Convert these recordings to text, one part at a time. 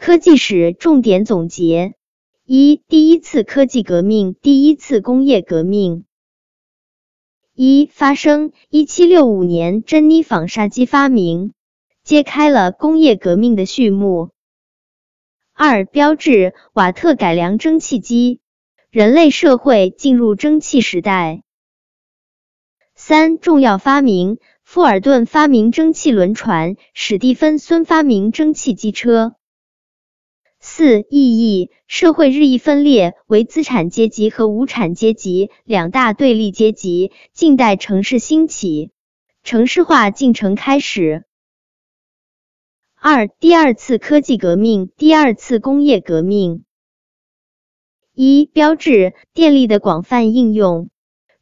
科技史重点总结：一、第一次科技革命，第一次工业革命。一、发生：一七六五年，珍妮纺纱机发明，揭开了工业革命的序幕。二、标志：瓦特改良蒸汽机，人类社会进入蒸汽时代。三、重要发明：富尔顿发明蒸汽轮船，史蒂芬孙发明蒸汽机车。四、意义：社会日益分裂为资产阶级和无产阶级两大对立阶级。近代城市兴起，城市化进程开始。二、第二次科技革命，第二次工业革命。一、标志：电力的广泛应用。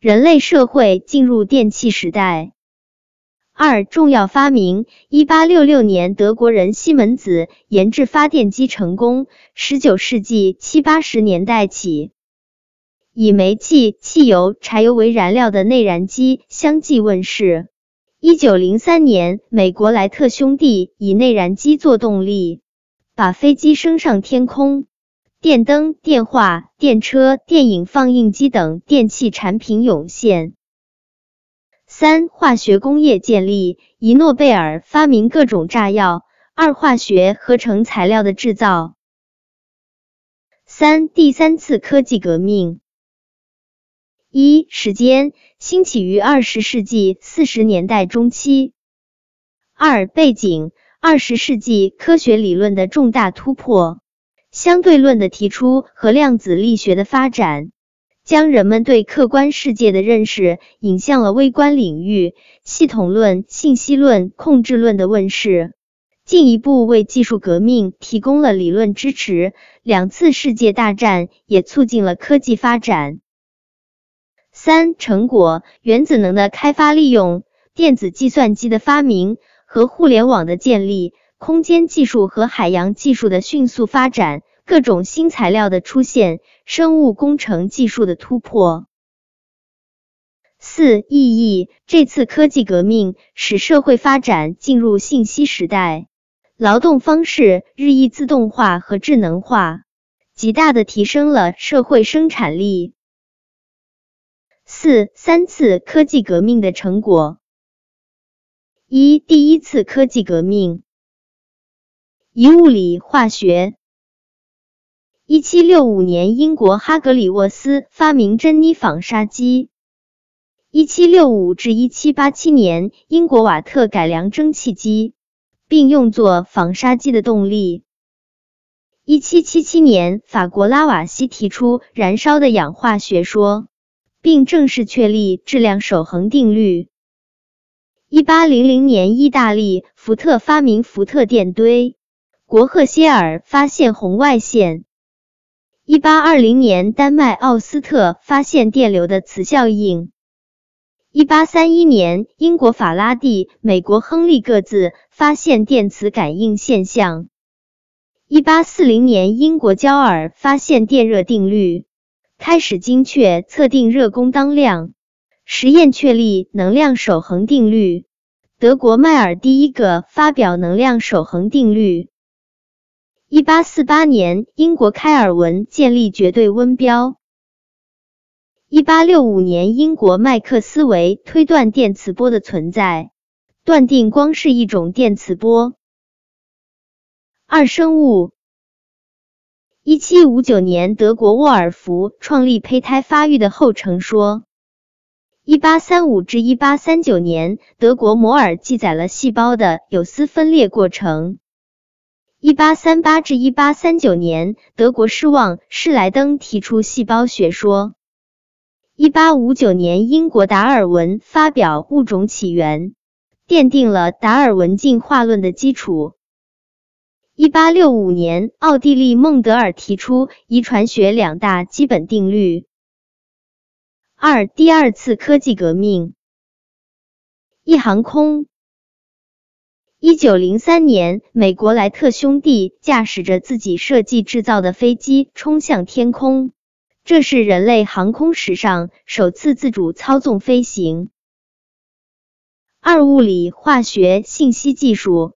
人类社会进入电气时代。二重要发明：一八六六年，德国人西门子研制发电机成功。十九世纪七八十年代起，以煤气、汽油、柴油为燃料的内燃机相继问世。一九零三年，美国莱特兄弟以内燃机做动力，把飞机升上天空。电灯、电话、电车、电影放映机等电器产品涌现。三、化学工业建立，一诺贝尔发明各种炸药。二、化学合成材料的制造。三、第三次科技革命。一、时间兴起于二十世纪四十年代中期。二、背景二十世纪科学理论的重大突破。相对论的提出和量子力学的发展，将人们对客观世界的认识引向了微观领域。系统论、信息论、控制论的问世，进一步为技术革命提供了理论支持。两次世界大战也促进了科技发展。三、成果：原子能的开发利用，电子计算机的发明和互联网的建立。空间技术和海洋技术的迅速发展，各种新材料的出现，生物工程技术的突破。四意义：这次科技革命使社会发展进入信息时代，劳动方式日益自动化和智能化，极大的提升了社会生产力。四三次科技革命的成果：一第一次科技革命。一物理化学。一七六五年，英国哈格里沃斯发明珍妮纺纱机。一七六五至一七八七年，英国瓦特改良蒸汽机，并用作纺纱机的动力。一七七七年，法国拉瓦锡提出燃烧的氧化学说，并正式确立质量守恒定律。一八零零年，意大利福特发明福特电堆。国赫歇尔发现红外线。一八二零年，丹麦奥斯特发现电流的磁效应。一八三一年，英国法拉第、美国亨利各自发现电磁感应现象。一八四零年，英国焦耳发现电热定律，开始精确测定热功当量，实验确立能量守恒定律。德国迈尔第一个发表能量守恒定律。一八四八年，英国开尔文建立绝对温标。一八六五年，英国麦克斯韦推断电磁波的存在，断定光是一种电磁波。二生物。一七五九年，德国沃尔夫创立胚胎发育的后程说。一八三五至一八三九年，德国摩尔记载了细胞的有丝分裂过程。一八三八至一八三九年，德国施旺施莱登提出细胞学说。一八五九年，英国达尔文发表《物种起源》，奠定了达尔文进化论的基础。一八六五年，奥地利孟德尔提出遗传学两大基本定律。二、第二次科技革命。一、航空。一九零三年，美国莱特兄弟驾驶着自己设计制造的飞机冲向天空，这是人类航空史上首次自主操纵飞行。二、物理、化学、信息技术。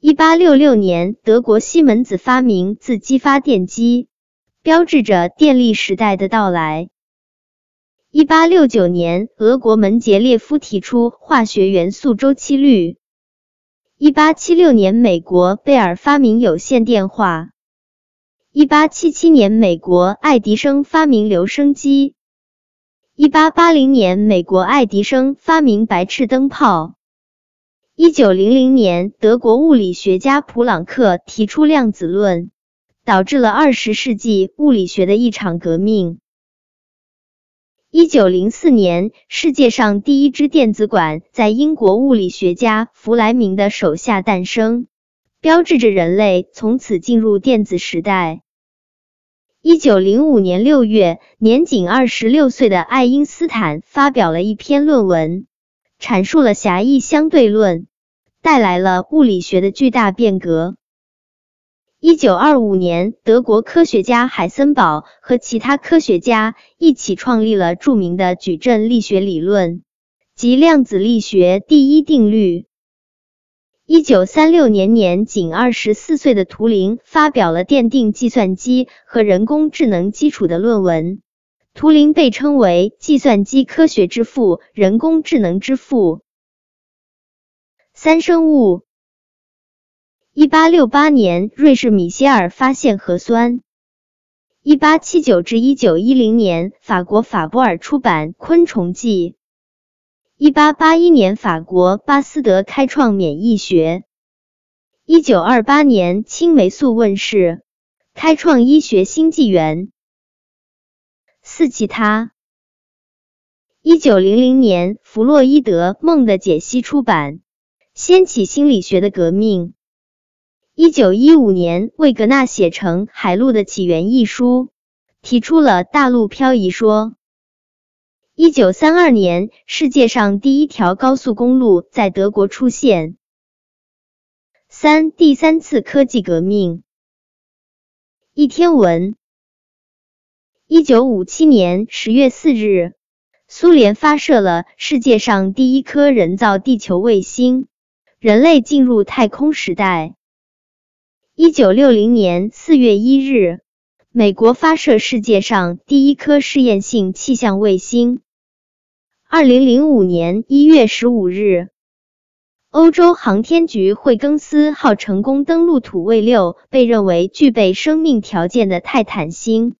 一八六六年，德国西门子发明自激发电机，标志着电力时代的到来。一八六九年，俄国门捷列夫提出化学元素周期律。一八七六年，美国贝尔发明有线电话。一八七七年，美国爱迪生发明留声机。一八八零年，美国爱迪生发明白炽灯泡。一九零零年，德国物理学家普朗克提出量子论，导致了二十世纪物理学的一场革命。一九零四年，世界上第一支电子管在英国物理学家弗莱明的手下诞生，标志着人类从此进入电子时代。一九零五年六月，年仅二十六岁的爱因斯坦发表了一篇论文。阐述了狭义相对论，带来了物理学的巨大变革。一九二五年，德国科学家海森堡和其他科学家一起创立了著名的矩阵力学理论及量子力学第一定律。一九三六年，年仅二十四岁的图灵发表了奠定计算机和人工智能基础的论文。图灵被称为计算机科学之父、人工智能之父。三生物。一八六八年，瑞士米歇尔发现核酸。一八七九至一九一零年，法国法波尔出版《昆虫记》。一八八一年，法国巴斯德开创免疫学。一九二八年，青霉素问世，开创医学新纪元。四其他。一九零零年，弗洛伊德《梦的解析》出版，掀起心理学的革命。一九一五年，魏格纳写成《海陆的起源》一书，提出了大陆漂移说。一九三二年，世界上第一条高速公路在德国出现。三第三次科技革命。一天文。一九五七年十月四日，苏联发射了世界上第一颗人造地球卫星，人类进入太空时代。一九六零年四月一日，美国发射世界上第一颗试验性气象卫星。二零零五年一月十五日，欧洲航天局惠更斯号成功登陆土卫六，被认为具备生命条件的泰坦星。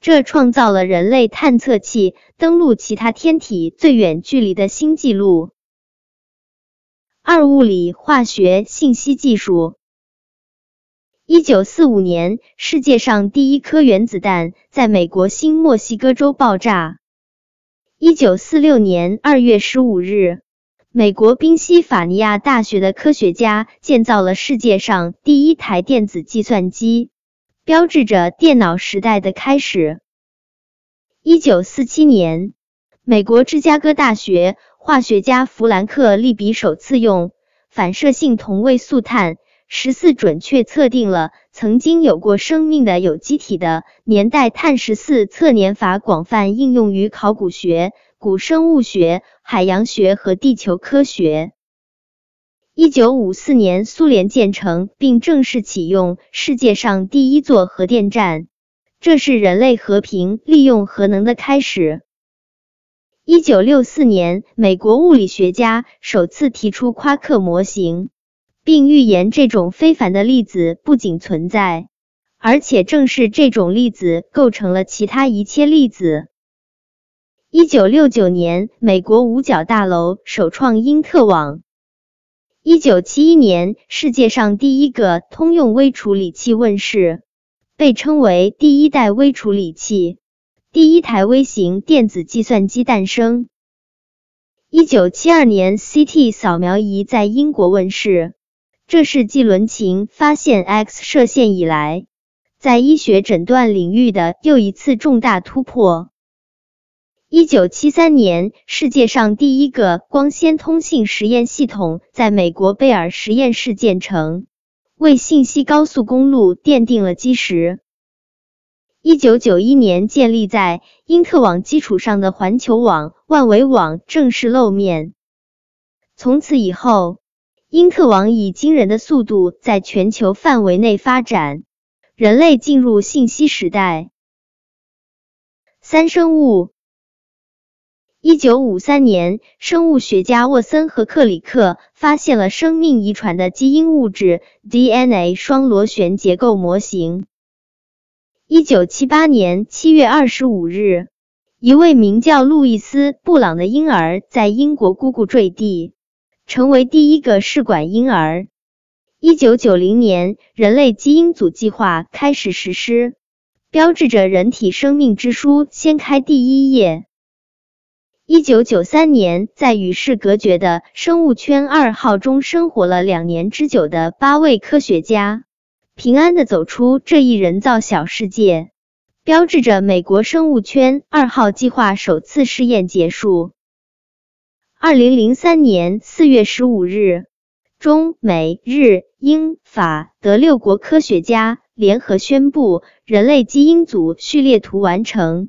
这创造了人类探测器登陆其他天体最远距离的新纪录。二、物理化学信息技术。一九四五年，世界上第一颗原子弹在美国新墨西哥州爆炸。一九四六年二月十五日，美国宾夕法尼亚大学的科学家建造了世界上第一台电子计算机。标志着电脑时代的开始。一九四七年，美国芝加哥大学化学家弗兰克利比首次用反射性同位素碳十四准确测定了曾经有过生命的有机体的年代。碳十四测年法广泛应用于考古学、古生物学、海洋学和地球科学。一九五四年，苏联建成并正式启用世界上第一座核电站，这是人类和平利用核能的开始。一九六四年，美国物理学家首次提出夸克模型，并预言这种非凡的粒子不仅存在，而且正是这种粒子构成了其他一切粒子。一九六九年，美国五角大楼首创因特网。一九七一年，世界上第一个通用微处理器问世，被称为第一代微处理器。第一台微型电子计算机诞生。一九七二年，CT 扫描仪在英国问世，这是继伦琴发现 X 射线以来，在医学诊断领域的又一次重大突破。一九七三年，世界上第一个光纤通信实验系统在美国贝尔实验室建成，为信息高速公路奠定了基石。一九九一年，建立在因特网基础上的环球网万维网正式露面。从此以后，因特网以惊人的速度在全球范围内发展，人类进入信息时代。三生物。一九五三年，生物学家沃森和克里克发现了生命遗传的基因物质 DNA 双螺旋结构模型。一九七八年七月二十五日，一位名叫路易斯·布朗的婴儿在英国姑姑坠地，成为第一个试管婴儿。一九九零年，人类基因组计划开始实施，标志着人体生命之书掀开第一页。一九九三年，在与世隔绝的生物圈二号中生活了两年之久的八位科学家，平安的走出这一人造小世界，标志着美国生物圈二号计划首次试验结束。二零零三年四月十五日，中美日英法德六国科学家联合宣布，人类基因组序列图完成。